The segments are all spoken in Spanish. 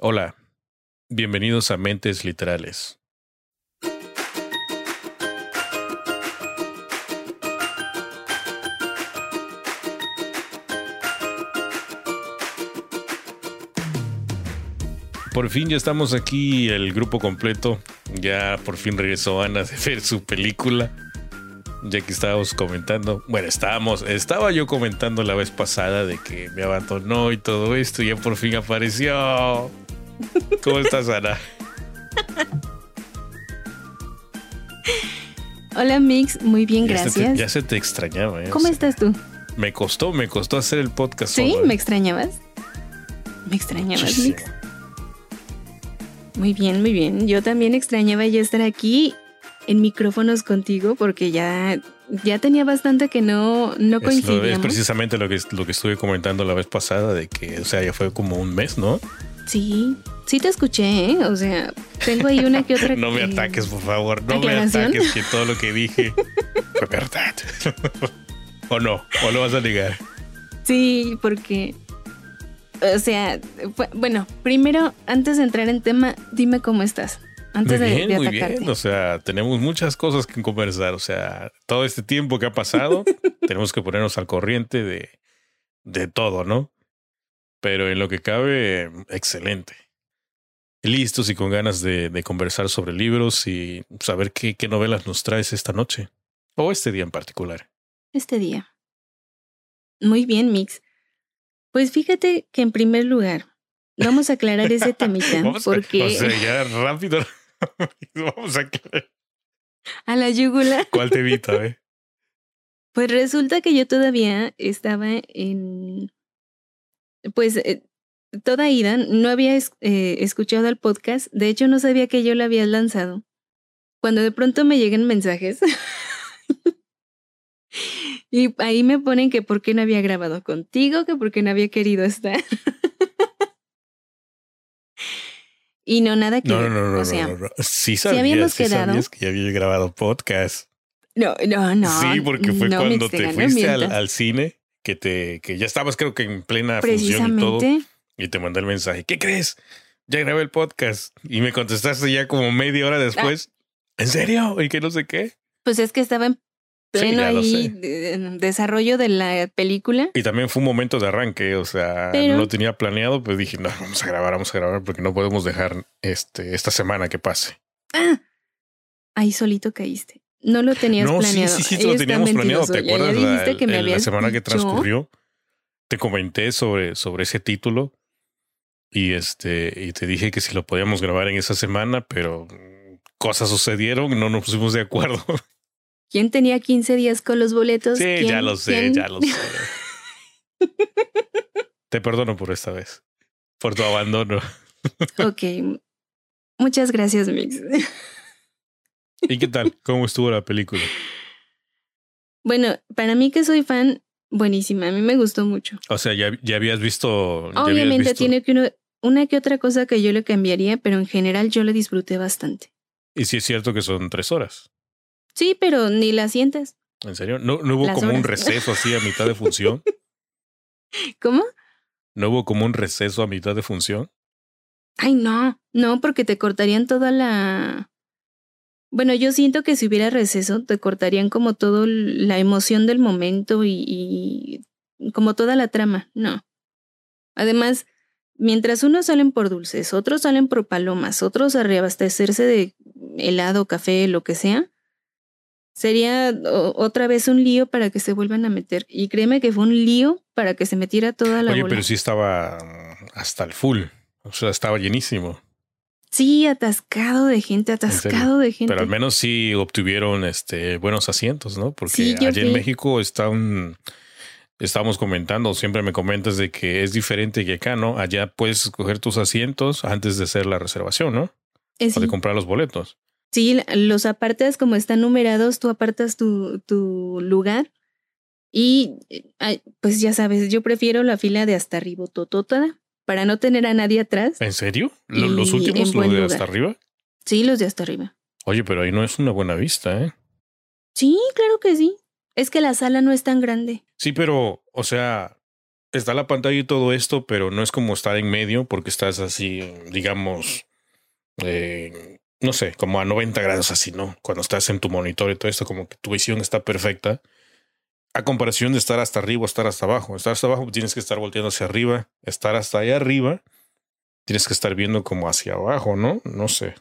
Hola, bienvenidos a Mentes Literales. Por fin ya estamos aquí, el grupo completo. Ya por fin regresó Ana de ver su película. Ya que estábamos comentando, bueno, estábamos, estaba yo comentando la vez pasada de que me abandonó y todo esto, y ya por fin apareció. ¿Cómo estás, Ana? Hola, Mix. Muy bien, Ya se te- gracias. Ya se te extrañaba, ¿eh? O ¿Cómo sea, estás tú? Me costó, me costó hacer el podcast. ¿Sí? solo, ¿eh? ¿Me extrañabas? ¿Me extrañabas, Muchísimo. Mix? Muy bien, muy bien. Yo también extrañaba ya estar aquí en micrófonos contigo porque ya, ya tenía bastante que no, no Es, lo- es coincidíamos. precisamente lo que, lo que estuve comentando la vez pasada, de que, o sea, ya fue como un mes, ¿no? Sí, sí te escuché, ¿eh? O sea, tengo ahí una que otra. No me ataques, por favor. No me ataques, que todo lo que dije fue verdad. o no, o lo vas a negar. Sí, porque. O sea, bueno, primero, antes de entrar en tema, dime cómo estás. Antes muy de, bien, de muy bien. O sea, tenemos muchas cosas que conversar. O sea, todo este tiempo que ha pasado, tenemos que ponernos al corriente de, de todo, ¿no? Pero en lo que cabe, excelente. Listos y con ganas de, de conversar sobre libros y saber qué, qué novelas nos traes esta noche. O este día en particular. este día. Muy bien, Mix. Pues fíjate que en primer lugar, vamos a aclarar ese temita, Vamos a- porque o sea, ya rápido. Vamos a aclarar. a la yugula, ¿Cuál te evita, eh? pues resulta que yo todavía estaba en, pues eh, toda ida, no había eh, escuchado el podcast, de hecho no sabía que yo lo había lanzado. Cuando de pronto me llegan mensajes y ahí me ponen que por qué no había grabado contigo, que por qué no había querido estar. Y no nada que No, no, ver, no, no, o sea, no, no, no. Sí sabías, habíamos sí quedado. sabías que ya había grabado podcast. no, no, no. sí, porque fue no, cuando te fuiste al, cine que te que ya estabas creo que en plena función y todo y te mandé el mensaje. ¿Qué crees? Ya grabé el podcast y me contestaste ya como media hora después. Ah. ¿En serio? ¿Y que no sé qué? Pues es que estaba en pleno lo ahí de- desarrollo de la película. Y también fue un momento de arranque, o sea, Pero- no lo tenía planeado, pues dije, no, vamos a grabar, vamos a grabar porque no podemos dejar este esta semana que pase. Ah, ahí solito caíste. No lo tenías No, planeado. sí, sí, sí, lo teníamos planeado. ¿Te Ya- ya acuerdas? La, dijiste que me el- la semana que dicho. transcurrió, te comenté sobre, sobre ese título y este y te dije que si lo podíamos grabar en esa semana, pero mm, cosas sucedieron, no nos pusimos de acuerdo. ¿Quién tenía 15 días con los boletos? Sí, ¿Quién? ya lo sé, ¿Quién? ya lo sé. te perdono por esta vez, por tu abandono. ok. Muchas gracias, Mix. ¿Y qué tal? ¿Cómo estuvo la película? bueno, para mí que soy fan, buenísima. A mí me gustó mucho. O sea, ya, ya habías visto. ya habías Obviamente visto- tiene que uno- una que otra cosa que yo le cambiaría, pero en general yo la disfruté bastante. Y sí es cierto que son tres horas. Sí, pero ni la sientas. ¿En serio? ¿No, no hubo Las como un receso así a mitad de función? ¿Cómo? ¿No hubo como un receso a mitad de función? Ay, no, no, porque te cortarían toda la... Bueno, yo siento que si hubiera receso, te cortarían como toda la emoción del momento y, y como toda la trama. No. Además, mientras unos salen por dulces, otros salen por palomas, otros a reabastecerse de helado, café, lo que sea, sería otra vez un lío para que se vuelvan a meter. Y créeme que fue un lío para que se metiera toda la Oye, bola. pero sí estaba mm, hasta el full. O sea, estaba llenísimo. Sí, atascado de gente, atascado de gente. Pero al menos sí obtuvieron este buenos asientos, ¿no? Porque Sí, allá en. México está un estábamos comentando, siempre me comentas de que es diferente que acá, ¿no? Allá puedes escoger tus asientos antes de hacer la reservación, ¿no? Eh, O sí. de comprar los boletos. Sí, los apartas como están numerados, tú apartas tu, tu lugar y eh, pues ya sabes, yo prefiero la fila de hasta arriba totota para no tener a nadie atrás. ¿En serio? ¿Lo- ¿Los Y últimos, los de hasta arriba? Sí, los de hasta arriba. Oye, pero ahí no es una buena vista, ¿eh? Sí, claro que sí. Es que la sala no es tan grande. Sí, pero, o sea, está la pantalla y todo esto, pero no es como estar en medio porque estás así, digamos, eh, no sé, como a 90 grados así, ¿no? Cuando estás en tu monitor y todo esto, como que tu visión está perfecta. A comparación de estar hasta arriba o estar hasta abajo. Estar hasta abajo tienes que estar volteando hacia arriba. Estar hasta ahí arriba tienes que estar viendo como hacia abajo, ¿no? No sé.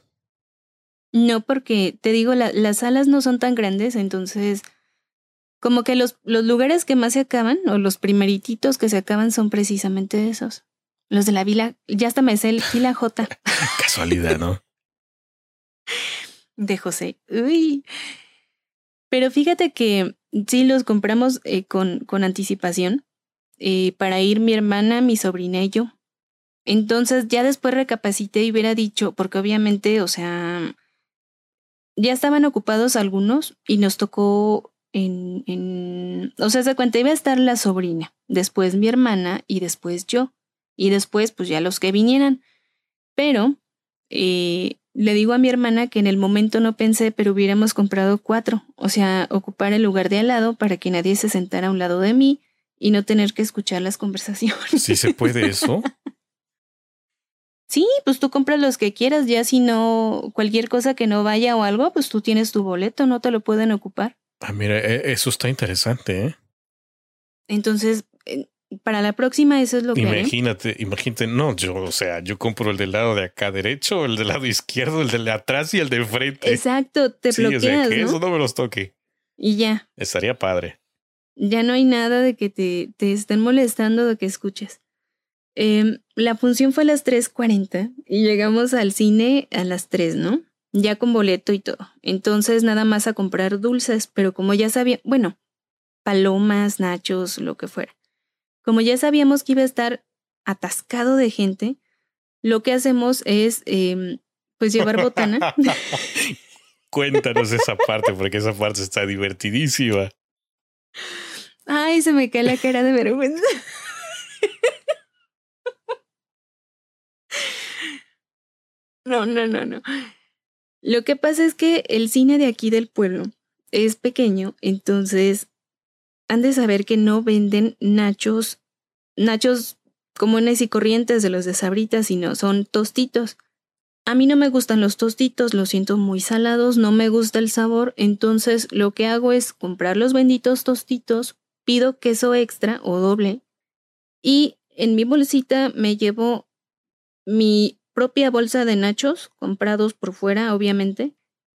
No, porque te digo, las salas no son tan grandes, entonces como que los, los lugares que más se acaban, o los primerititos que se acaban son precisamente esos. Los de la vila, ya hasta me sé el Vila J. Casualidad, ¿no? De José. Uy. Pero fíjate que sí los compramos eh, con, con anticipación eh, para ir mi hermana, mi sobrina y yo. Entonces ya después recapacité y hubiera dicho, porque obviamente, o sea, ya estaban ocupados algunos y nos tocó en, en, o sea, se cuenta, iba a estar la sobrina, después mi hermana y después yo, y después pues ya los que vinieran. Pero eh, le digo a mi hermana que en el momento no pensé, pero hubiéramos comprado cuatro, o sea, ocupar el lugar de al lado para que nadie se sentara a un lado de mí y no tener que escuchar las conversaciones. ¿Sí se puede eso? Sí, pues tú compras los que quieras, ya si no, cualquier cosa que no vaya o algo, pues tú tienes tu boleto, no te lo pueden ocupar. Ah, mira, e, eso está interesante, ¿eh? Entonces, para la próxima eso es lo que imagínate imagínate no yo o sea yo compro el del lado de acá derecho el del lado izquierdo el de atrás y el de frente exacto te sí, bloqueas, o sea, que eso no me los toque. Y ya. Estaría padre. Ya no hay nada de que te, te estén molestando de que escuches. Eh, la función fue a las 3.40 y llegamos al cine a las 3, ¿no? ya con boleto y todo. Entonces nada más a comprar dulces, pero como ya sabía, bueno, palomas, nachos, lo que fuera. Como ya sabíamos que iba a estar atascado de gente, lo que hacemos es em, pues llevar botana. Cuéntanos esa parte, porque esa parte está divertidísima. Ay, se me cae la cara de vergüenza. No, no, no, no. Lo que pasa es que el cine de aquí del pueblo es pequeño, entonces han de saber que no venden nachos, nachos comunes y corrientes de los de sabritas, sino son tostitos. A mí no me gustan los tostitos, los siento muy salados, no me gusta el sabor, entonces lo que hago es comprar los benditos tostitos, pido queso extra o doble y en mi bolsita me llevo mi propia bolsa de nachos, comprados por fuera, obviamente,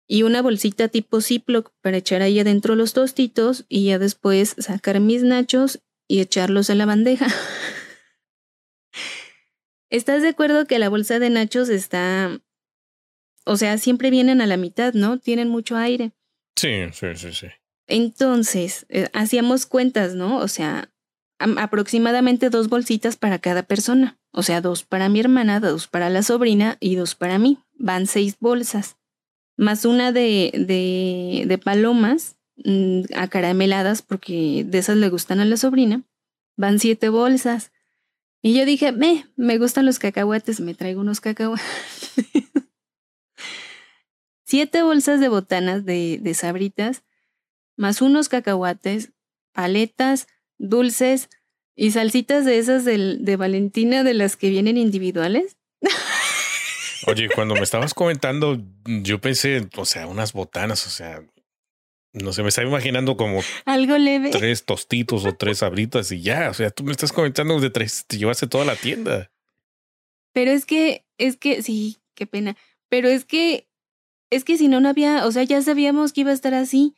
y una bolsita tipo Ziploc para echar ahí adentro los tostitos y ya después sacar mis nachos y echarlos en la bandeja. ¿Estás de acuerdo que la bolsa de nachos está... O sea, siempre vienen a la mitad, ¿no? Tienen mucho aire. Sí, sí, sí, sí. Entonces, eh, hacíamos cuentas, ¿no? O sea, aproximadamente dos bolsitas para cada persona. O sea, dos para mi hermana, dos para la sobrina y dos para mí. Van seis bolsas. Más una de, de, de palomas mmm, acarameladas, porque de esas le gustan a la sobrina. Van siete bolsas. Y yo dije, me, me gustan los cacahuates, me traigo unos cacahuates. siete bolsas de botanas de, de sabritas, más unos cacahuates, paletas, dulces y salsitas de esas de Valentina de las que vienen individuales. Oye, cuando me estabas comentando, yo pensé, o sea, unas botanas, o sea, no sé, me estaba imaginando como algo leve. Tres tostitos o tres abritas y ya, o sea, tú me estás comentando de tres, te llevaste toda la tienda. Pero es que, es que, sí, qué pena. Pero es que, es que si no, no había, o sea, ya sabíamos que iba a estar así.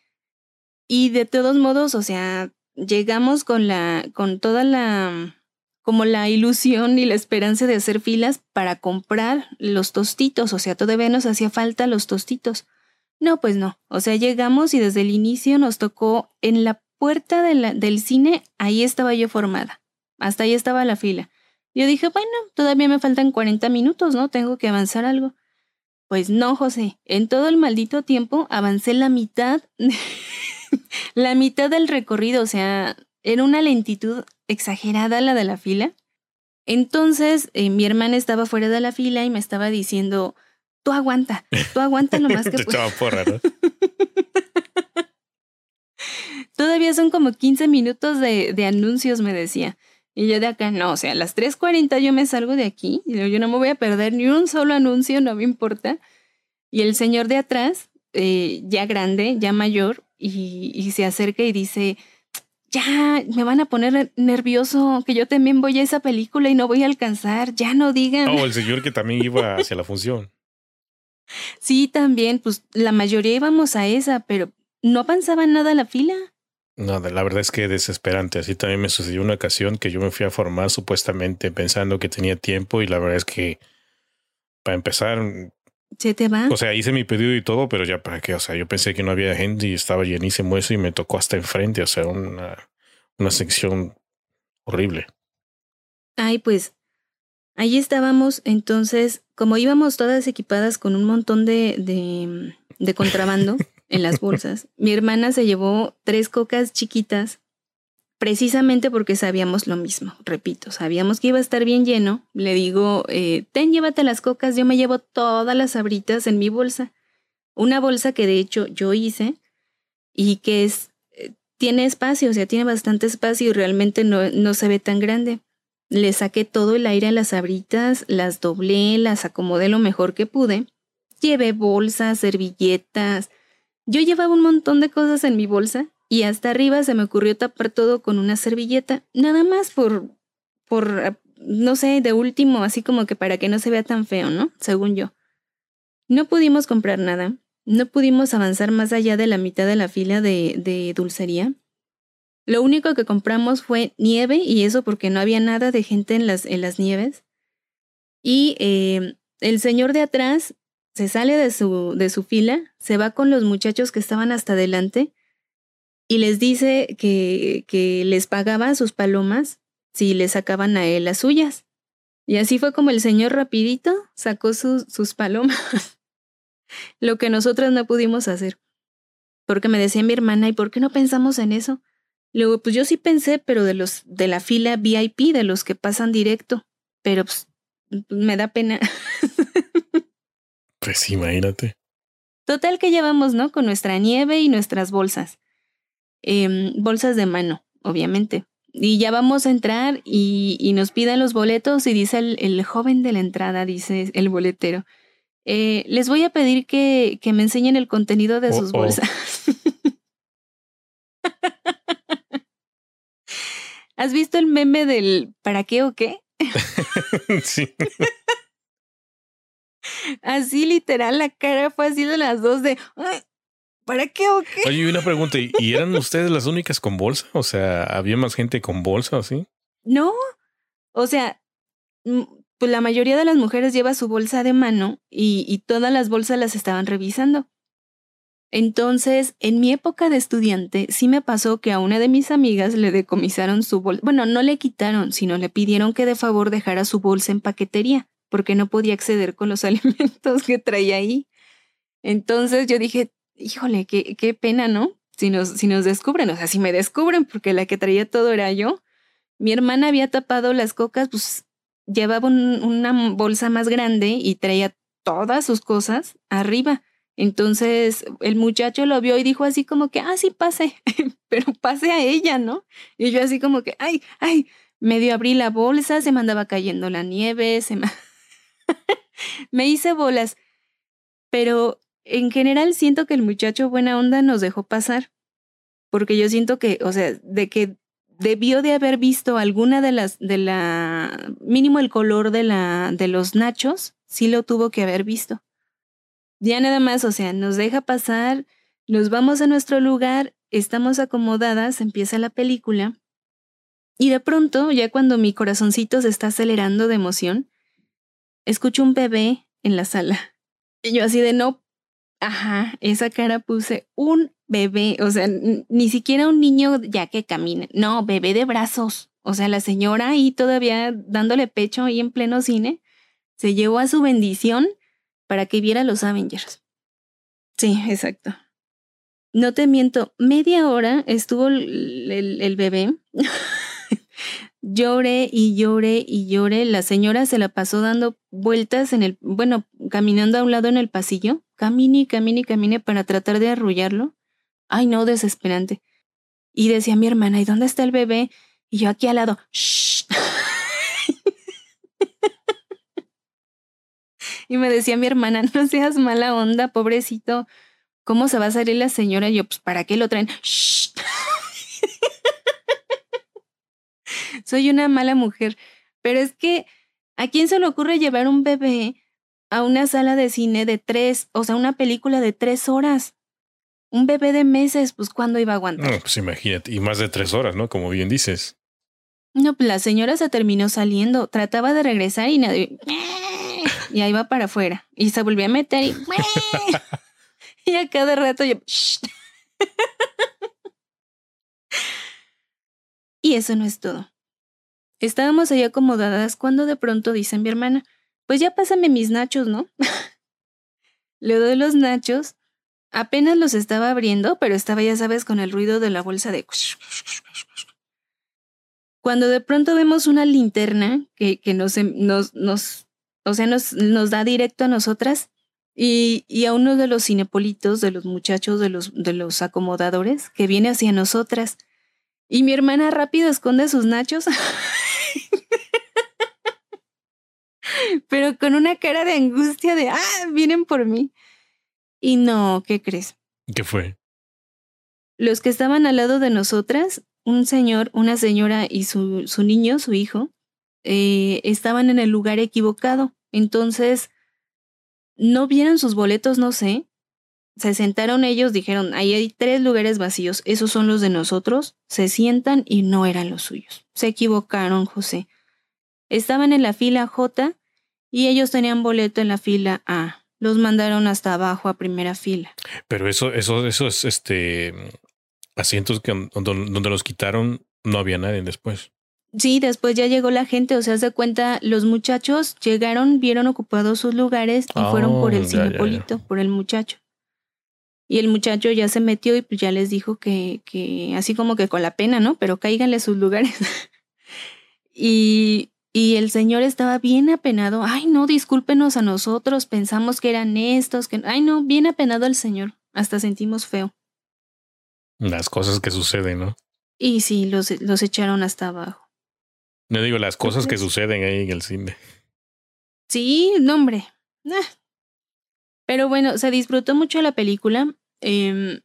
Y de todos modos, o sea, llegamos con la, con toda la, como la ilusión y la esperanza de hacer filas para comprar los tostitos, o sea, todavía nos hacía falta los tostitos. No, pues no, o sea, llegamos y desde el inicio nos tocó en la puerta del cine, ahí estaba yo formada, hasta ahí estaba la fila. Yo dije, bueno, todavía me faltan 40 minutos, ¿no? Tengo que avanzar algo. Pues no, José, en todo el maldito tiempo avancé la mitad la mitad del recorrido, o sea, era una lentitud exagerada la de la fila. Entonces, eh, mi hermana estaba fuera de la fila y me estaba diciendo, tú aguanta, tú aguanta lo más que Te echaba porra, ¿no? Todavía son como 15 minutos de, de anuncios, me decía. Y yo de acá, no, o sea, a las 3.40 yo me salgo de aquí, y yo no me voy a perder ni un solo anuncio, no me importa. Y el señor de atrás, eh, ya grande, ya mayor, y, y se acerca y dice, ya me van a poner nervioso, que yo también voy a esa película y no voy a alcanzar, ya no digan. Oh, el señor que también iba hacia la función. Sí, también, pues la mayoría íbamos a esa, pero no avanzaba nada la fila. No, la verdad es que desesperante. Así también me sucedió una ocasión que yo me fui a formar supuestamente pensando que tenía tiempo y la verdad es que para empezar... ¿Se te va? O sea, hice mi pedido y todo, pero ya para qué. O sea, yo pensé que no había gente y estaba llenísimo eso y me tocó hasta enfrente. O sea, una, una sección horrible. Ay, pues ahí estábamos. Entonces, como íbamos todas equipadas con un montón de, de, de contrabando en las bolsas, mi hermana se llevó tres cocas chiquitas precisamente porque sabíamos lo mismo, repito, sabíamos que iba a estar bien lleno. Le digo, eh, ten, llévate las cocas, yo me llevo todas las abritas en mi bolsa. Una bolsa que de hecho yo hice y que es, eh, tiene espacio, o sea, tiene bastante espacio y realmente no, no se ve tan grande. Le saqué todo el aire a las abritas, las doblé, las acomodé lo mejor que pude. Llevé bolsas, servilletas. Yo llevaba un montón de cosas en mi bolsa y hasta arriba se me ocurrió tapar todo con una servilleta, nada más por, por, no sé, de último, así como que para que no se vea tan feo, ¿no? Según yo. No pudimos comprar nada, no pudimos avanzar más allá de la mitad de la fila de, de dulcería. Lo único que compramos fue nieve y eso porque no había nada de gente en las, en las nieves. Y eh, el señor de atrás se sale de su, de su fila, se va con los muchachos que estaban hasta adelante y les dice que, que les pagaba sus palomas si le sacaban a él las suyas. Y así fue como el señor rapidito sacó sus, sus palomas, lo que nosotras no pudimos hacer. Porque me decía mi hermana, ¿y por qué no pensamos en eso? Luego, pues yo sí pensé, pero de los de la fila VIP, de los que pasan directo. Pero pues, me da pena. pues imagínate. Total que llevamos, ¿no? Con nuestra nieve y nuestras bolsas eh, bolsas de mano, obviamente. Y ya vamos a entrar y, y nos piden los boletos y dice el, el, joven de la entrada, dice el boletero, eh, les voy a pedir que, que, me enseñen el contenido de oh, sus bolsas. Oh. ¿Has visto el meme del ¿para qué o qué? sí. Así literal, la cara fue así de las dos de, ¿Para qué o qué? Oye, una pregunta, ¿y eran ustedes las únicas con bolsa? O sea, ¿había más gente con bolsa así? No, o sea, pues la mayoría de las mujeres lleva su bolsa de mano y, y todas las bolsas las estaban revisando. Entonces, en mi época de estudiante, sí me pasó que a una de mis amigas le decomisaron su bolsa. Bueno, no le quitaron, sino le pidieron que de favor dejara su bolsa en paquetería, porque no podía acceder con los alimentos que traía ahí. Entonces yo dije, híjole, qué, qué pena, ¿no? Si nos, si nos descubren, o sea, si me descubren, porque la que traía todo era yo. Mi hermana había tapado las cocas, pues llevaba un, una bolsa más grande y traía todas sus cosas arriba. Entonces el muchacho lo vio y dijo así como que, ah, sí, pase, pero pase a ella, ¿no? Y yo así como que, ay, ay, medio abrí la bolsa, se me cayendo la nieve, se me... me hice bolas. Pero en general siento que el muchacho buena onda nos dejó pasar, porque yo siento que, o sea, de que debió de haber visto alguna de las, de la, mínimo el color de la, de los nachos, sí lo tuvo que haber visto. Ya nada más, o sea, nos deja pasar, nos vamos a nuestro lugar, estamos acomodadas, empieza la película, y de pronto, ya cuando mi corazoncito se está acelerando de emoción, escucho un bebé en la sala. Y yo así de no Ajá, esa cara puse un bebé, o sea, ni siquiera un niño ya que camina, no, bebé de brazos. O sea, la señora ahí todavía dándole pecho ahí en pleno cine, se llevó a su bendición para que viera los Avengers. Sí, exacto. No te miento, media hora estuvo el bebé lloré y lloré y lloré. La señora se la pasó dando vueltas en el, bueno, caminando a un lado en el pasillo. Camine y camine y camine para tratar de arrullarlo. Ay, no, desesperante. Y decía mi hermana, ¿y dónde está el bebé? Y yo aquí al lado, Shh. y me decía mi hermana, no seas mala onda, pobrecito. ¿Cómo se va a salir la señora? Y yo, pues, ¿para qué lo traen? Shh. Soy una mala mujer. Pero es que, ¿a quién se le ocurre llevar un bebé a una sala de cine de tres, o sea, una película de tres horas? Un bebé de meses, pues, ¿cuándo iba a aguantar? No, pues imagínate, y más de tres horas, ¿no? Como bien dices. No, pues la señora se terminó saliendo, trataba de regresar y nadie... Y ahí va para afuera. Y se volvió a meter y... y a cada rato yo... y eso no es todo. Estábamos ahí acomodadas cuando de pronto dice mi hermana, pues ya pásame mis nachos, ¿no? Le doy los nachos, apenas los estaba abriendo, pero estaba, ya sabes, con el ruido de la bolsa de... Cuando de pronto vemos una linterna que, que nos, nos, nos, o sea, nos, nos da directo a nosotras y, y, a uno de los cinepolitos, de los muchachos, de los, de los acomodadores, que viene hacia nosotras. Y mi hermana rápido esconde sus nachos. Pero con una cara de angustia de, ah, vienen por mí. Y no, ¿qué crees? ¿Qué fue? Los que estaban al lado de nosotras, un señor, una señora y su, su niño, su hijo, eh, estaban en el lugar equivocado. Entonces, no vieron sus boletos, no sé. Se sentaron ellos, dijeron, ahí hay tres lugares vacíos, esos son los de nosotros. Se sientan y no eran los suyos. Se equivocaron, José. Estaban en la fila J y ellos tenían boleto en la fila A. Los mandaron hasta abajo a primera fila. Pero eso, eso, eso es este asientos que donde los quitaron, no había nadie después. Sí, después ya llegó la gente, o sea, se cuenta, los muchachos llegaron, vieron ocupados sus lugares y fueron por el oh, cinepolito, por el muchacho. Y el muchacho ya se metió y pues ya les dijo que, que así como que con la pena, ¿no? Pero cáiganle sus lugares. y y el señor estaba bien apenado. Ay, no, discúlpenos a nosotros, pensamos que eran estos, que... Ay, no, bien apenado el señor. Hasta sentimos feo. Las cosas que suceden, ¿no? Y sí, los, los echaron hasta abajo. No digo las cosas que suceden ahí en el cine. Sí, no, hombre. Ah. Pero bueno, se disfrutó mucho la película. Eh,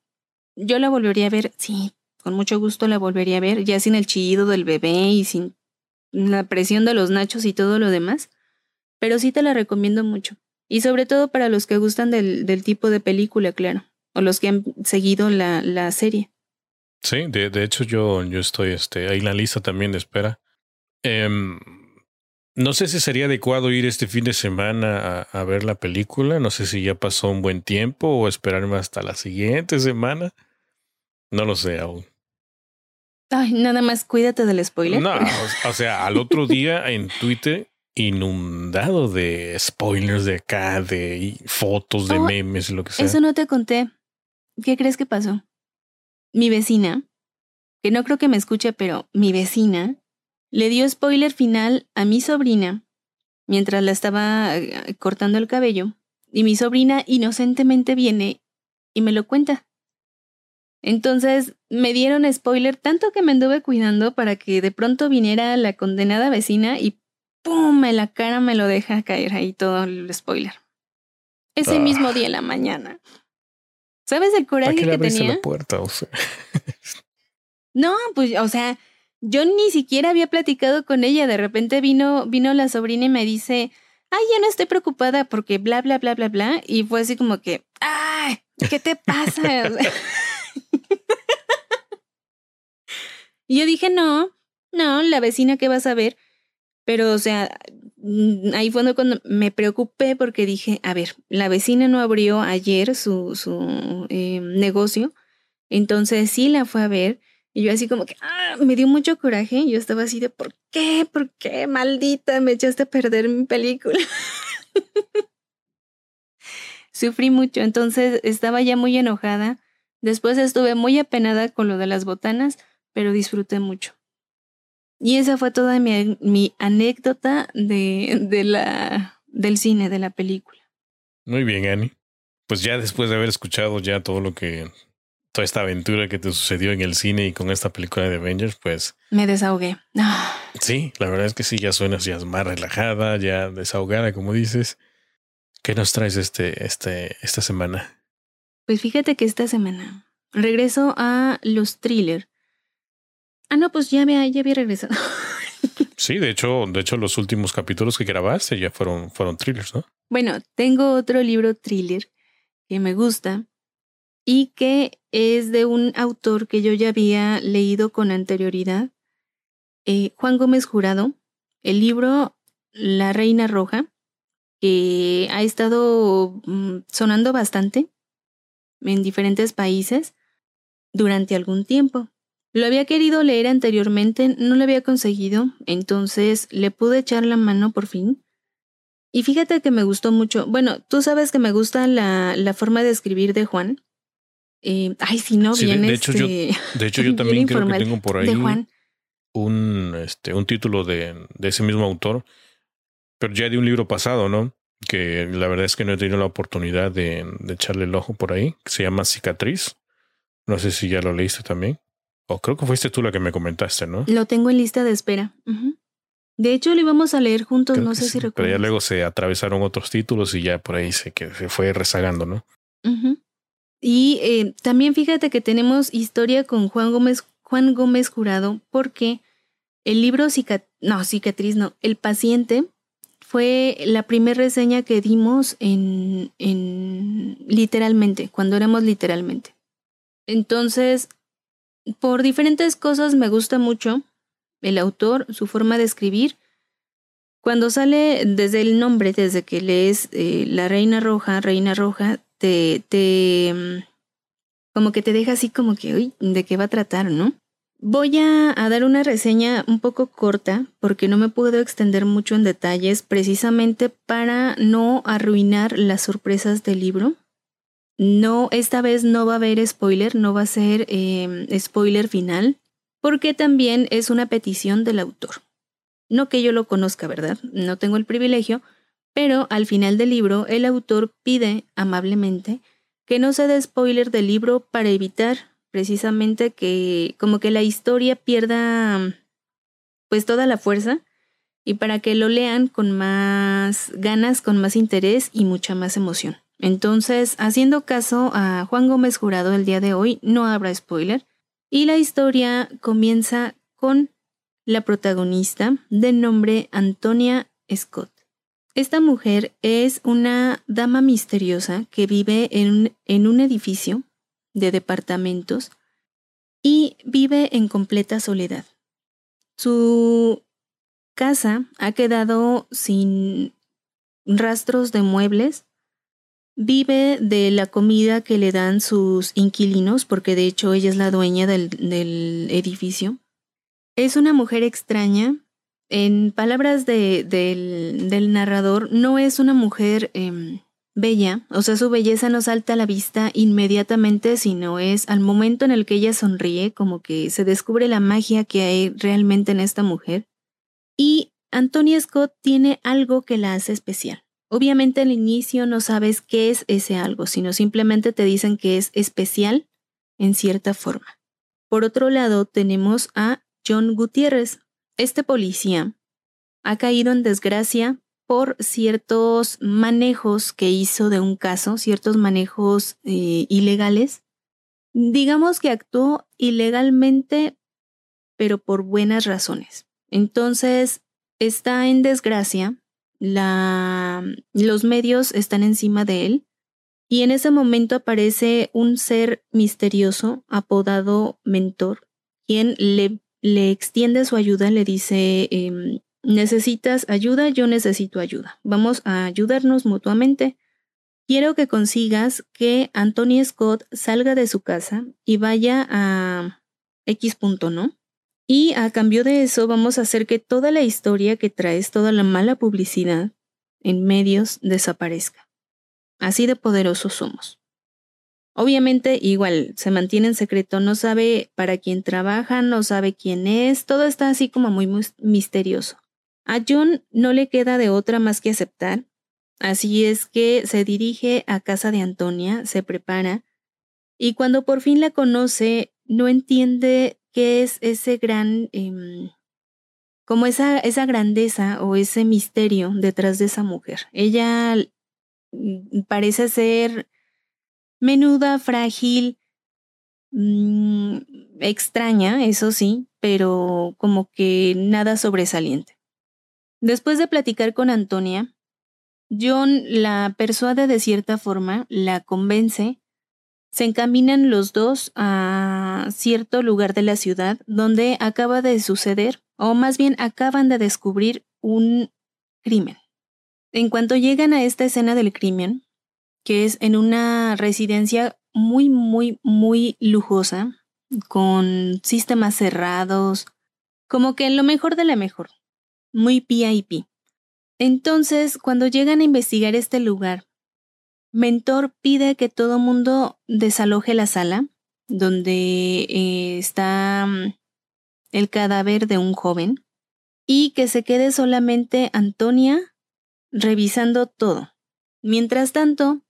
yo la volvería a ver, sí, con mucho gusto la volvería a ver, ya sin el chillido del bebé y sin la presión de los nachos y todo lo demás, pero sí te la recomiendo mucho. Y sobre todo para los que gustan del, del tipo de película, claro, o los que han seguido la, la serie. Sí, de, de, hecho yo, yo estoy este, ahí en la lista también de espera. Um, no sé si sería adecuado ir este fin de semana a, a, ver la película. No sé si ya pasó un buen tiempo o esperarme hasta la siguiente semana. No lo sé aún. Ay, nada más cuídate del spoiler. No, o sea, al otro día en Twitter inundado de spoilers de acá, de fotos, de oh, memes, lo que sea. Eso no te conté. ¿Qué crees que pasó? Mi vecina, que no creo que me escuche, pero mi vecina, le dio spoiler final a mi sobrina mientras la estaba eh, cortando el cabello. Y mi sobrina inocentemente viene y me lo cuenta. Entonces me dieron spoiler tanto que me anduve cuidando para que de pronto viniera la condenada vecina y ¡pum! en la cara me lo deja caer ahí todo el spoiler. Ese mismo día en la mañana. ¿Sabes el coraje que tenía? La puerta, o sea. no, pues, o sea, yo ni siquiera había platicado con ella. De repente vino, vino la sobrina y me dice, ay, ya no estoy preocupada porque bla, bla, bla, bla, bla. Y fue así como que, ay, ¿qué te pasa? y yo dije, no, no, la vecina que vas a ver. Pero, o sea, mm, ahí fue cuando me preocupé porque dije, a ver, la vecina no abrió ayer su, su eh, negocio, entonces sí la fue a ver. Y yo así como que, ah, me dio mucho coraje. Yo estaba así de, ¿por qué? ¿Por qué? Maldita, me echaste a perder mi película. Sufrí mucho, entonces estaba ya muy enojada. Después estuve muy apenada con lo de las botanas, pero disfruté mucho. Y esa fue toda mi, mi anécdota de, de la, del cine, de la película. Muy bien, Annie. Pues ya después de haber escuchado ya todo lo que toda esta aventura que te sucedió en el cine y con esta película de Avengers, pues... Me desahogué. Sí, la verdad es que sí, ya suenas ya más relajada, ya desahogada, como dices. ¿Qué nos traes este, este, esta semana? Pues fíjate que esta semana regreso a los thrillers. Ah, no, pues ya había, ya había regresado. Sí, de hecho, de hecho, los últimos capítulos que grabaste ya fueron, fueron thrillers, ¿no? Bueno, tengo otro libro thriller que me gusta y que es de un autor que yo ya había leído con anterioridad, eh, Juan Gómez Jurado, el libro La Reina Roja, que ha estado mm, sonando bastante en diferentes países durante algún tiempo. Lo había querido leer anteriormente, no lo había conseguido, entonces le pude echar la mano por fin. Y fíjate que me gustó mucho. Bueno, tú sabes que me gusta la, la forma de escribir de Juan. Eh, ay, si no, Sí, de, bien de hecho, yo, este, de hecho, yo bien también creo que tengo por ahí un, este, un título de, de ese mismo autor, pero ya de un libro pasado, ¿no? Que la verdad es que no he tenido la oportunidad de, de echarle el ojo por ahí, que se llama Cicatriz. No sé si ya lo leíste también. O creo que fuiste tú la que me comentaste, ¿no? Lo tengo en lista de espera. De hecho, lo íbamos a leer juntos, Creo no sé sí, si Pero recuerdas. ya luego se atravesaron otros títulos y ya por ahí se, que se fue rezagando, ¿no? Y eh, también fíjate que tenemos historia con Juan Gómez, Juan Gómez Jurado, porque el libro Cicat no, cicatriz, no, El paciente fue la primera reseña que dimos en, en literalmente, cuando éramos literalmente. Entonces, por diferentes cosas me gusta mucho el autor, su forma de escribir. Cuando sale desde el nombre, desde que lees eh, La Reina Roja, Reina Roja, te, te mm, como que te deja así como que, uy, ¿de qué va a tratar, no? Voy a, dar una reseña un poco corta porque no me puedo extender mucho en detalles precisamente para no arruinar las sorpresas del libro. No, esta vez no va a haber spoiler, no va a ser eh, spoiler final, porque también es una petición del autor. No que yo lo conozca, ¿verdad? No tengo el privilegio, pero al final del libro el autor pide amablemente que no se dé spoiler del libro para evitar precisamente que como que la historia pierda pues toda la fuerza y para que lo lean con más ganas, con más interés y mucha más emoción. Entonces, haciendo caso a Juan Gómez Jurado el día de hoy, no habrá spoiler y la historia comienza con la protagonista de nombre Antonia Scott. Esta mujer es una dama misteriosa que vive en en un edificio de departamentos y vive en completa soledad. Su casa ha quedado sin rastros de muebles, vive de la comida que le dan sus inquilinos, porque de hecho ella es la dueña del, del edificio. Es una mujer extraña. En palabras de, del, del narrador, no es una mujer em, bella, o sea, su belleza no salta a la vista inmediatamente, sino es al momento en el que ella sonríe, como que se descubre la magia que hay realmente en esta mujer. Y Antonia Scott tiene algo que la hace especial. Obviamente al inicio no sabes qué es ese algo, sino simplemente te dicen que es especial en cierta forma. Por otro lado, tenemos a John Gutiérrez. Este policía ha caído en desgracia por ciertos manejos que hizo de un caso, ciertos manejos eh, ilegales. Digamos que actuó ilegalmente, pero por buenas razones. Entonces, está en desgracia, la, los medios están encima de él y en ese momento aparece un ser misterioso apodado Mentor, quien le, le extiende su ayuda, le dice, em, necesitas ayuda, yo necesito ayuda, vamos a ayudarnos mutuamente. Quiero que consigas que Anthony Scott salga de su casa y vaya a X punto, ¿no? Y a cambio de eso vamos a hacer que toda la historia que traes, toda la mala publicidad en medios desaparezca. Así de poderosos somos. Obviamente, igual, se mantiene en secreto, no sabe para quién trabaja, no sabe quién es, todo está así como muy misterioso. A John no le queda de otra más que aceptar, así es que se dirige a casa de Antonia, se prepara Y cuando por fin la conoce, no entiende qué es ese gran, em, como esa, esa grandeza o ese misterio detrás de esa mujer. Ella mm, parece ser menuda, frágil, mm, extraña, eso sí, pero como que nada sobresaliente. Después de platicar con Antonia, John la persuade de cierta forma, la convence, se encaminan los dos a cierto lugar de la ciudad donde acaba de suceder, o más bien acaban de descubrir un crimen. En cuanto llegan a esta escena del crimen, que es en una residencia muy, muy, muy lujosa, con sistemas cerrados, como que lo mejor de la mejor, muy VIP. Entonces, cuando llegan a investigar este lugar, Mentor pide que todo mundo desaloje la sala donde eh, está mm, el cadáver de un joven y que se quede solamente Antonia revisando todo. Mientras tanto,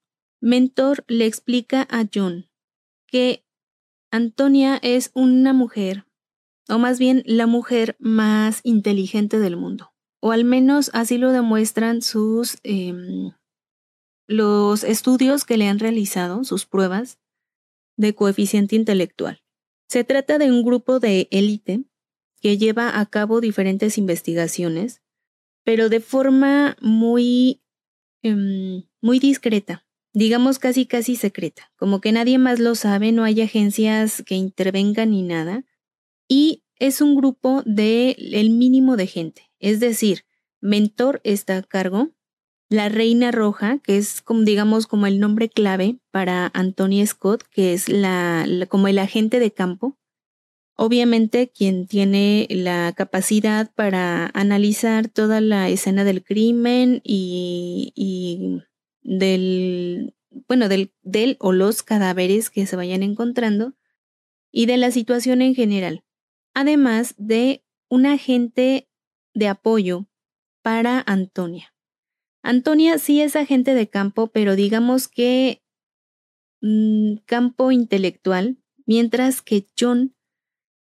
Mentor le explica a John que Antonia es una mujer, o más bien la mujer más inteligente del mundo o al menos así lo demuestran sus em, los estudios que le han realizado, sus pruebas de coeficiente intelectual. Se trata de un grupo de élite que lleva a cabo diferentes investigaciones, pero de forma muy, em, muy discreta, digamos casi casi secreta, como que nadie más lo sabe, no hay agencias que intervengan ni nada, y es un grupo de el mínimo de gente. Es decir, mentor está a cargo, la Reina Roja, que es como digamos como el nombre clave para Antonia Scott, que es la, como el agente de campo. Obviamente quien tiene la capacidad para analizar toda la escena del crimen y, y del, bueno, del, del o los cadáveres que se vayan encontrando y de la situación en general. Además de un agente de apoyo para Antonia. Antonia sí es agente de campo, pero digamos que mm, campo intelectual, mientras que John,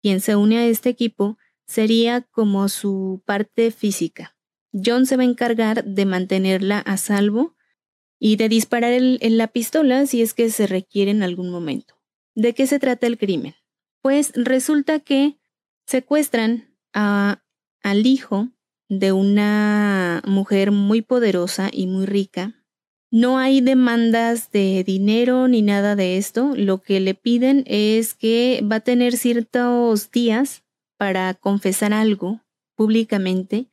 quien se une a este equipo, sería como su parte física. John se va a encargar de mantenerla a salvo y de disparar la pistola si es que se requiere en algún momento. ¿De qué se trata el crimen? Pues resulta que secuestran a al hijo de una mujer muy poderosa y muy rica. No hay demandas de dinero ni nada de esto. Lo que le piden es que va a tener ciertos días para confesar algo públicamente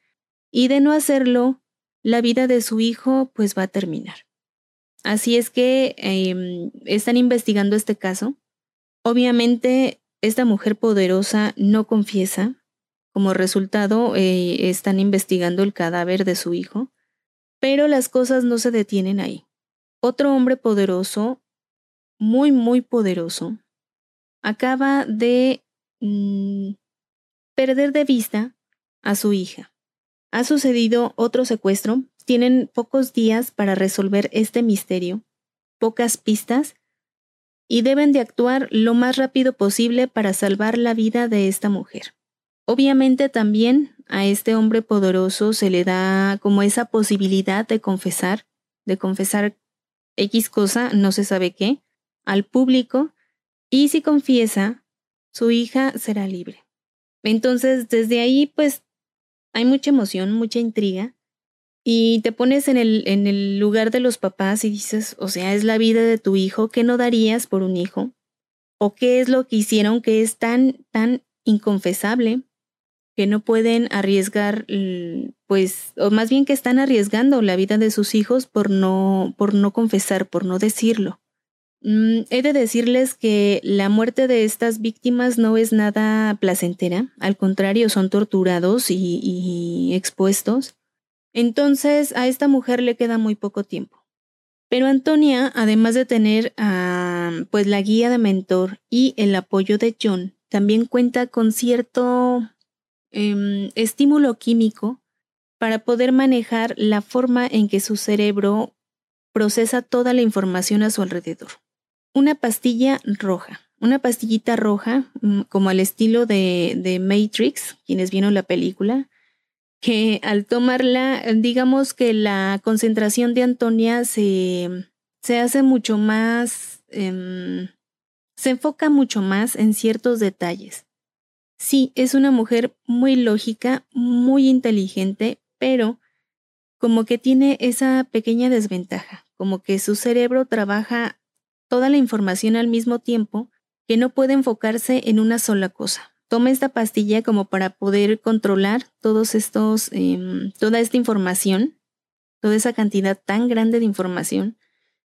y de no hacerlo, la vida de su hijo pues va a terminar. Así es que em, están investigando este caso. Obviamente, esta mujer poderosa no confiesa, como resultado, eh, están investigando el cadáver de su hijo, pero las cosas no se detienen ahí. Otro hombre poderoso, muy, muy poderoso, acaba de mm, perder de vista a su hija. Ha sucedido otro secuestro, tienen pocos días para resolver este misterio, pocas pistas, y deben de actuar lo más rápido posible para salvar la vida de esta mujer. Obviamente también a este hombre poderoso se le da como esa posibilidad de confesar, de confesar X cosa, no se sabe qué, al público, y si confiesa, su hija será libre. Entonces, desde ahí, pues, hay mucha emoción, mucha intriga, y te pones en el, en el lugar de los papás y dices, o sea, es la vida de tu hijo, ¿qué no darías por un hijo? ¿O qué es lo que hicieron que es tan, tan inconfesable? que no pueden arriesgar, pues, o más bien que están arriesgando la vida de sus hijos por no, por no confesar, por no decirlo. Mm, he de decirles que la muerte de estas víctimas no es nada placentera, al contrario, son torturados y expuestos. Entonces a esta mujer le queda muy poco tiempo. Pero Antonia, además de tener pues la guía de mentor y el apoyo de John, también cuenta con cierto Em, estímulo químico para poder manejar la forma en que su cerebro procesa toda la información a su alrededor. una pastilla roja, una pastillita roja, mm, como al estilo de, de Matrix, quienes vieron la película, que al tomarla, digamos que la concentración de Antonia se, se hace mucho más, em, se enfoca mucho más en ciertos detalles. Sí, es una mujer muy lógica, muy inteligente, pero como que tiene esa pequeña desventaja, como que su cerebro trabaja toda la información al mismo tiempo que no puede enfocarse en una sola cosa. Toma esta pastilla como para poder controlar todos estos, em, toda esta información, toda esa cantidad tan grande de información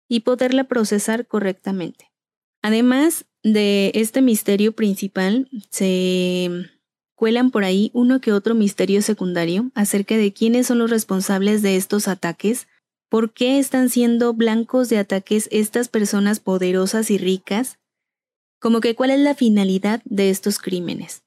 y poderla procesar correctamente. Además de este misterio principal, se cuelan por ahí uno que otro misterio secundario acerca de quiénes son los responsables de estos ataques, por qué están siendo blancos de ataques estas personas poderosas y ricas, como que cuál es la finalidad de estos crímenes.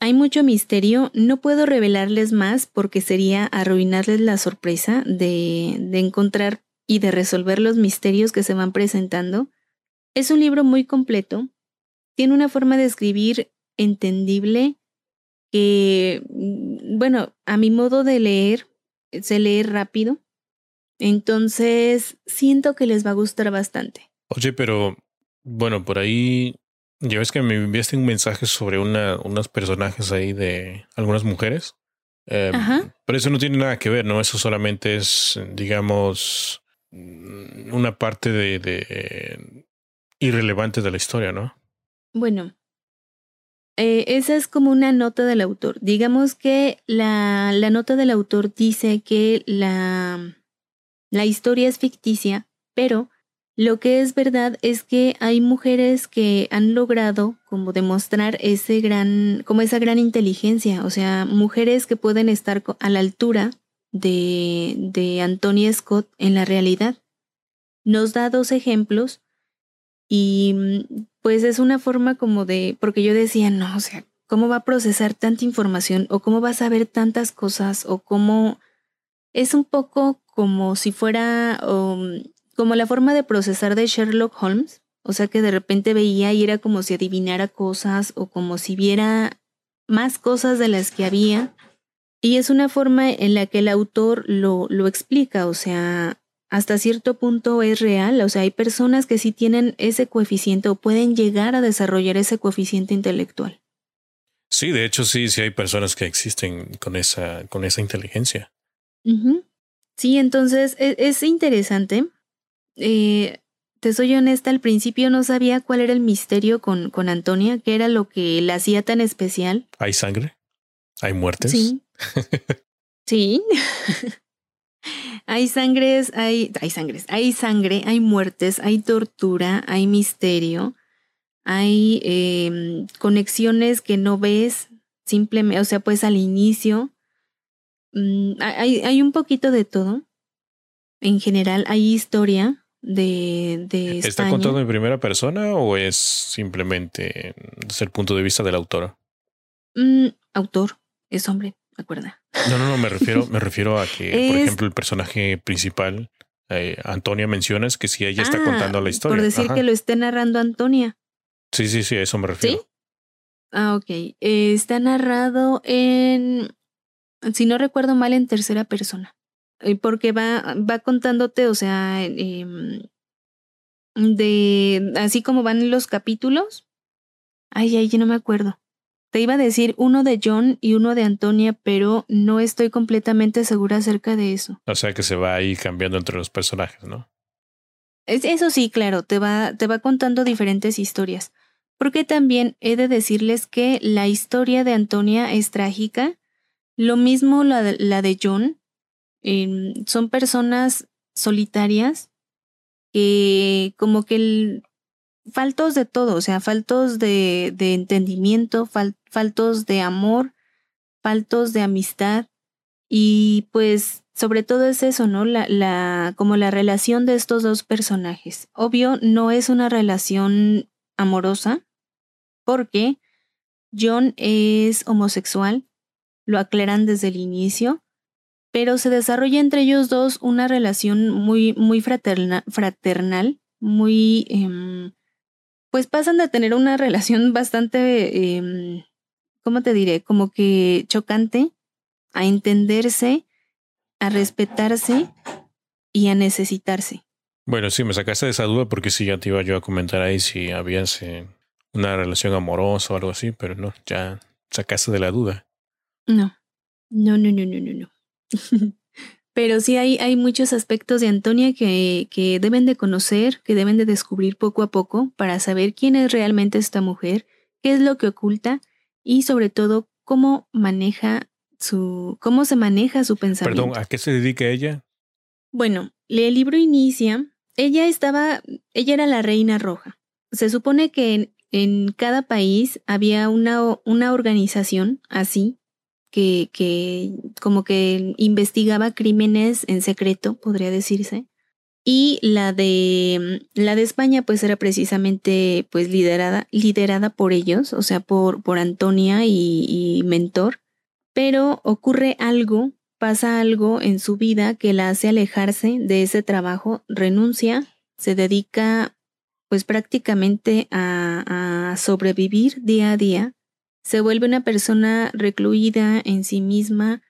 Hay mucho misterio, no puedo revelarles más porque sería arruinarles la sorpresa de, de encontrar y de resolver los misterios que se van presentando. Es un libro muy completo, tiene una forma de escribir entendible que, mm, bueno, a mi modo de leer, se lee rápido. Entonces, siento que les va a gustar bastante. Oye, pero bueno, por ahí ya ves que me enviaste un mensaje sobre una, unos personajes ahí de algunas mujeres. Eh, pero eso no tiene nada que ver, ¿no? Eso solamente es, digamos, mm, una parte de, de irrelevante de la historia, ¿no? Bueno, eh, esa es como una nota del autor. Digamos que la, la nota del autor dice que la, la historia es ficticia, pero lo que es verdad es que hay mujeres que han logrado como demostrar ese gran, como esa gran inteligencia, o sea, mujeres que pueden estar a la altura de, de Antonia Scott en la realidad. Nos da dos ejemplos y mm, pues es una forma como de, porque yo decía, no, o sea, ¿cómo va a procesar tanta información o cómo va a saber tantas cosas o cómo es un poco como si fuera um, como la forma de procesar de Sherlock Holmes, o sea que de repente veía y era como si adivinara cosas o como si viera más cosas de las que había. Y es una forma en la que el autor lo, lo explica, o sea, hasta cierto punto es real, o sea, hay personas que sí tienen ese coeficiente o pueden llegar a desarrollar ese coeficiente intelectual. Sí, de hecho sí, sí hay personas que existen con esa, con esa inteligencia. Sí, entonces es, es interesante. Eh, te soy honesta, al principio no sabía cuál era el misterio con, con Antonia, qué era lo que la hacía tan especial. ¿Hay sangre? ¿Hay muertes? Sí. sí. Hay sangres, hay, hay sangres, hay sangre, hay muertes, hay tortura, hay misterio, hay em, conexiones que no ves simplemente, o sea, pues al inicio. Mm, hay, hay un poquito de todo. En general, hay historia de, de ¿Está contado en primera persona o es simplemente desde el punto de vista del autor? Mm, autor, es hombre, acuerda. No, no, no, me refiero, me refiero a que, por ejemplo, el personaje principal, eh, Antonia mencionas que si ella está ah, contando la historia. Por decir que lo esté narrando Antonia. Sí, sí, sí, a eso me refiero. ¿Sí? Ah, ok. Eh, está narrado en, si no recuerdo mal, en tercera persona. Porque va, va contándote, o sea, em, de así como van los capítulos. Ay, ay, yo no me acuerdo. Te iba a decir uno de John y uno de Antonia, pero no estoy completamente segura acerca de eso. O sea que se va ahí cambiando entre los personajes, ¿no? eso sí, claro, te va, te va contando diferentes historias. Porque también he de decirles que la historia de Antonia es trágica. Lo mismo la de, la de John. Em, son personas solitarias que como que faltos de todo, o sea, faltos de, de entendimiento, faltos de amor, faltos de amistad. Y pues sobre todo es eso, ¿no? La, la, como la relación de estos dos personajes. Obvio, no es una relación amorosa, porque John es homosexual, lo aclaran desde el inicio, pero se desarrolla entre ellos dos una relación muy, muy fraternal, muy, em, pues pasan de tener una relación bastante, em, ¿cómo te diré? Como que chocante, a entenderse, a respetarse y a necesitarse. Bueno, sí, me sacaste de esa duda porque sí, ya te iba yo a comentar ahí si había una relación amorosa o algo así, pero no, ya sacaste de la duda. No, no, no, no, no, no, no. Pero sí hay, hay muchos aspectos de Antonia que, que deben de conocer, que deben de descubrir poco a poco para saber quién es realmente esta mujer, qué es lo que oculta y sobre todo cómo maneja su, cómo se maneja su pensamiento. Perdón, ¿a qué se dedica ella? Bueno, el libro inicia, ella estaba, ella era la reina roja. Se supone que en, en cada país había una, una organización así que, como que investigaba crímenes en secreto, podría decirse. Y la de la de España, pues era precisamente pues liderada, liderada por ellos, o sea, por, por Antonia y, y Mentor. Pero ocurre algo, pasa algo en su vida que la hace alejarse de ese trabajo, renuncia, se dedica pues prácticamente a, a sobrevivir día a día se vuelve una persona recluida en sí misma,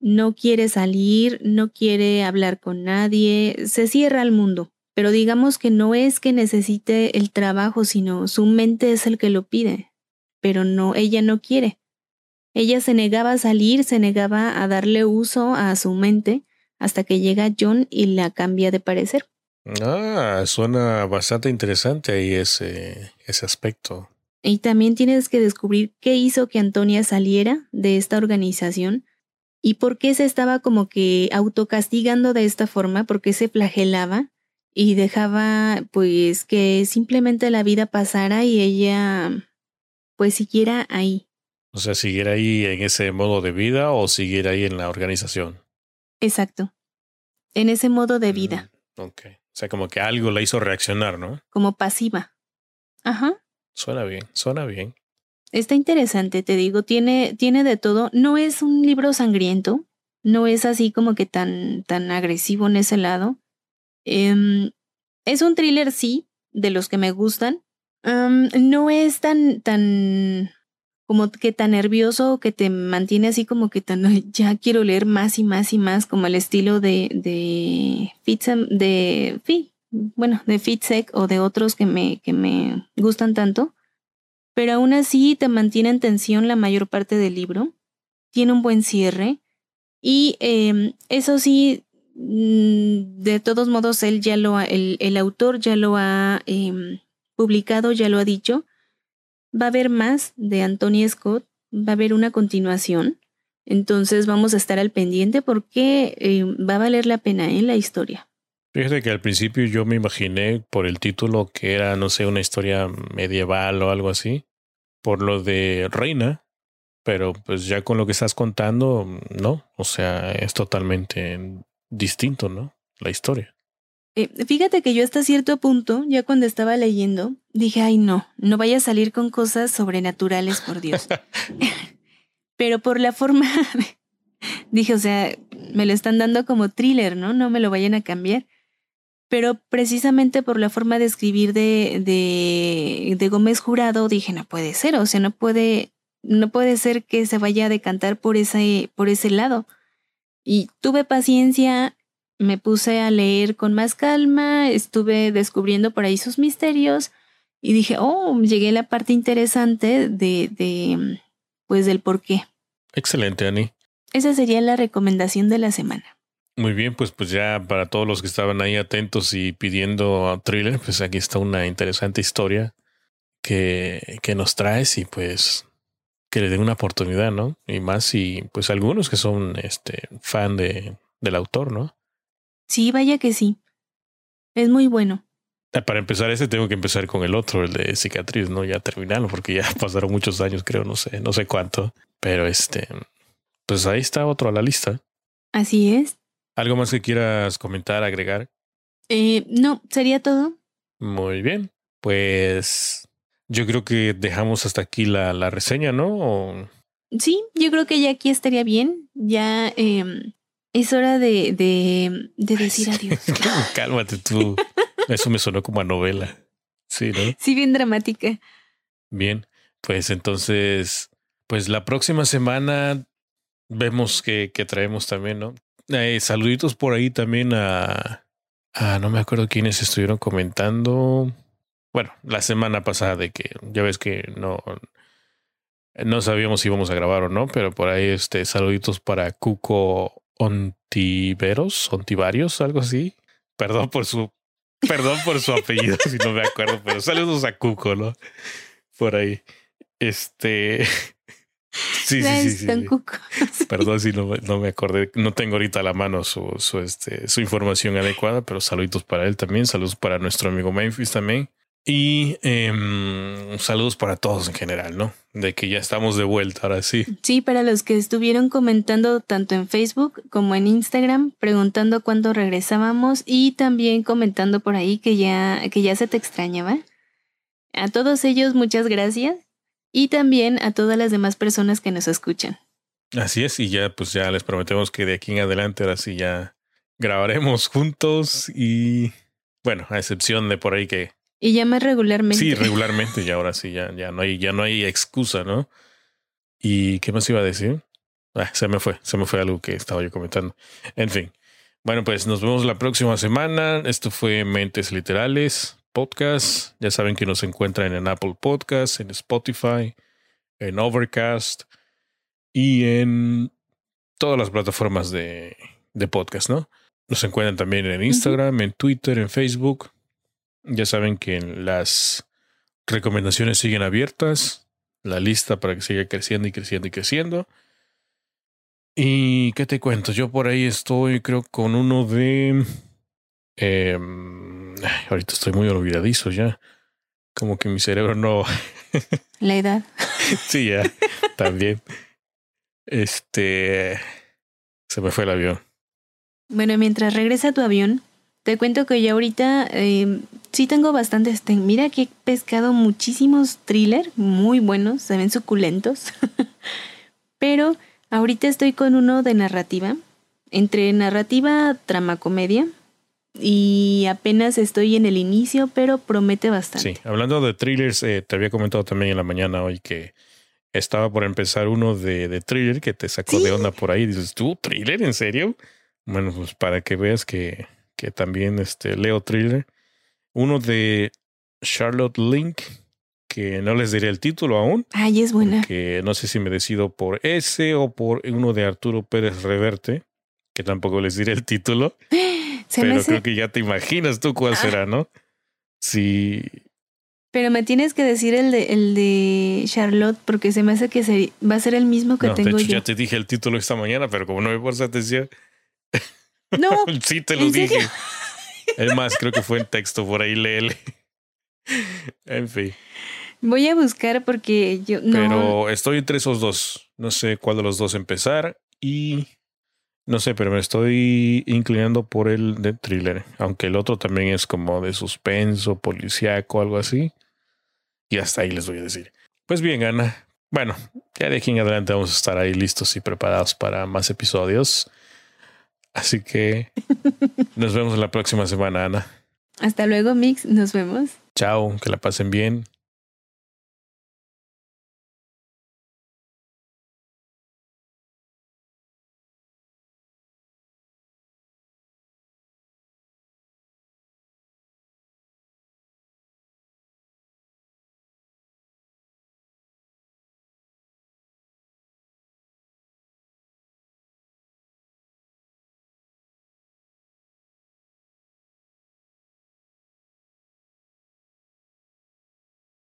no quiere salir, no quiere hablar con nadie, se cierra al mundo. Pero digamos que no es que necesite el trabajo, sino su mente es el que lo pide. Pero no, ella no quiere. Ella se negaba a salir, se negaba a darle uso a su mente hasta que llega John y la cambia de parecer. Ah, suena bastante interesante ahí ese, ese aspecto. Y también tienes que descubrir qué hizo que Antonia saliera de esta organización y por qué se estaba como que autocastigando de esta forma, por qué se flagelaba y dejaba pues que simplemente la vida pasara y ella pues siguiera ahí. O sea, siguiera ahí en ese modo de vida o siguiera ahí en la organización. Exacto. En ese modo de vida. Mm, ok. O sea, como que algo la hizo reaccionar, ¿no? Como pasiva. Ajá. Suena bien, suena bien. Está interesante, te digo, tiene, tiene de todo. No es un libro sangriento, no es así como que tan, tan agresivo en ese lado. Em, es un thriller, sí, de los que me gustan. no es tan, tan, como que tan nervioso que te mantiene así como que tan, ya quiero leer más y más y más, como el estilo de, de de bueno, de Fitzek o de otros que me, que me gustan tanto, pero aún así te mantiene en tensión la mayor parte del libro, tiene un buen cierre y em, eso sí, mm, de todos modos, él ya lo el, el autor ya lo ha em, publicado, ya lo ha dicho, va a haber más de Anthony Scott, va a haber una continuación. Entonces vamos a estar al pendiente porque em, va a valer la pena en ¿eh? la historia. Fíjate que al principio yo me imaginé por el título que era, no sé, una historia medieval o algo así, por lo de reina, pero pues ya con lo que estás contando, no, o sea, es totalmente distinto, ¿no? La historia. Eh, fíjate que yo hasta cierto punto, ya cuando estaba leyendo, dije, ay no, no vaya a salir con cosas sobrenaturales, por Dios. pero por la forma, dije, o sea, me lo están dando como thriller, ¿no? No me lo vayan a cambiar pero precisamente por la forma de escribir de, de, de, Gómez Jurado dije, no puede ser, o sea, no puede, no puede ser que se vaya a decantar por ese, por ese lado. Y tuve paciencia, me puse a leer con más calma, estuve descubriendo por ahí sus misterios y dije, oh, llegué a la parte interesante de, de pues del por qué. Excelente, Ani. Esa sería la recomendación de la semana. Muy bien, pues pues ya para todos los que estaban ahí atentos y pidiendo thriller, pues aquí está una interesante historia que, que nos traes y pues que le den una oportunidad, ¿no? Y más si pues algunos que son este fan de, del autor, ¿no? Sí, vaya que sí. Es muy bueno. Ah, para empezar ese tengo que empezar con el otro, el de cicatriz, ¿no? Ya terminarlo porque ya pasaron muchos años, creo, no sé, no sé cuánto. Pero este, pues ahí está otro a la lista. Así es. ¿Algo más que quieras comentar, agregar? Eh, no, sería todo. Muy bien. Pues yo creo que dejamos hasta aquí la, la reseña, ¿no? Sí, yo creo que ya aquí estaría bien. Ya eh, es hora de, de, de decir adiós. Cálmate tú. Eso me sonó como a novela. Sí, ¿no? Sí, bien dramática. Bien, pues entonces, pues la próxima semana vemos que, que traemos también, ¿no? Eh, saluditos por ahí también a, no me acuerdo quiénes estuvieron comentando. Bueno, la semana pasada de que ya ves que no, no sabíamos si íbamos a grabar o no, pero por ahí este saluditos para Cuco Ontiveros, Ontivarios, algo así. Perdón por su, perdón por su apellido, si no me acuerdo, pero saludos a Cuco, ¿no? Por ahí. Este. Sí, sí, sí, sí, Perdón si no, no, me acordé. No tengo ahorita a la mano su, su, este, su información adecuada, pero saluditos para él también. Saludos para nuestro amigo Memphis también. Y eh, saludos para todos en general, ¿no? De que ya estamos de vuelta, ahora sí. Sí, para los que estuvieron comentando tanto en Facebook como en Instagram, preguntando cuándo regresábamos y también comentando por ahí que ya, que ya se te extrañaba. A todos ellos, muchas gracias. Y también a todas las demás personas que nos escuchan. Así es, y ya pues ya les prometemos que de aquí en adelante ahora sí ya grabaremos juntos y bueno, a excepción de por ahí que y ya más regularmente. Sí, regularmente, y ahora sí, ya, ya no hay, ya no hay excusa, ¿no? ¿Y qué más iba a decir? Ah, se me fue, se me fue algo que estaba yo comentando. En fin. Bueno, pues nos vemos la próxima semana. Esto fue Mentes Literales Podcast. Ya saben que nos encuentran en Apple Podcasts, en Spotify, en Overcast y en todas las plataformas de, de podcast, ¿no? Nos encuentran también en Instagram, en Twitter, en Facebook. Ya saben que las recomendaciones siguen abiertas, la lista para que siga creciendo y creciendo y creciendo. ¿Y qué te cuento? Yo por ahí estoy, creo, con uno de... Eh, ahorita estoy muy olvidadizo ya. Como que mi cerebro no... la edad. sí, ya, también. Este... Se me fue el avión. Bueno, mientras regresa tu avión, te cuento que ya ahorita eh, sí tengo bastantes. Mira que he pescado muchísimos thrillers muy buenos, se ven suculentos. Pero ahorita estoy con uno de narrativa, entre narrativa, trama, comedia. Y apenas estoy en el inicio, pero promete bastante. Sí, hablando de thrillers, eh, te había comentado también en la mañana hoy que estaba por empezar uno de, de thriller que te sacó de onda por ahí. Dices, ¿tú, thriller? ¿En serio? Bueno, pues para que veas que que también este, leo thriller. Uno de Charlotte Link, que no les diré el título aún. Ay, es buena. Que no sé si me decido por ese o por uno de Arturo Pérez Reverte, que tampoco les diré el título. pero creo que ya te imaginas tú cuál será, ¿no? Sí. Pero me tienes que decir el de, el de Charlotte, porque se me hace que va a ser el mismo que tengo de yo. Ya te dije el título esta mañana, pero como no me pones atención. No. sí, te lo dije. Es más, creo que fue en texto por ahí, léele. en fin. Voy a buscar porque yo no. Pero estoy entre esos dos. No sé cuál de los dos empezar y no sé, pero me estoy inclinando por el de thriller, aunque el otro también es como de suspenso, policíaco, algo así. Y hasta ahí les voy a decir. Pues bien, Ana. Bueno, ya de aquí en adelante vamos a estar ahí listos y preparados para más episodios. Así que nos vemos la próxima semana, Ana. Hasta luego, Mix. Nos vemos. Chao, que la pasen bien.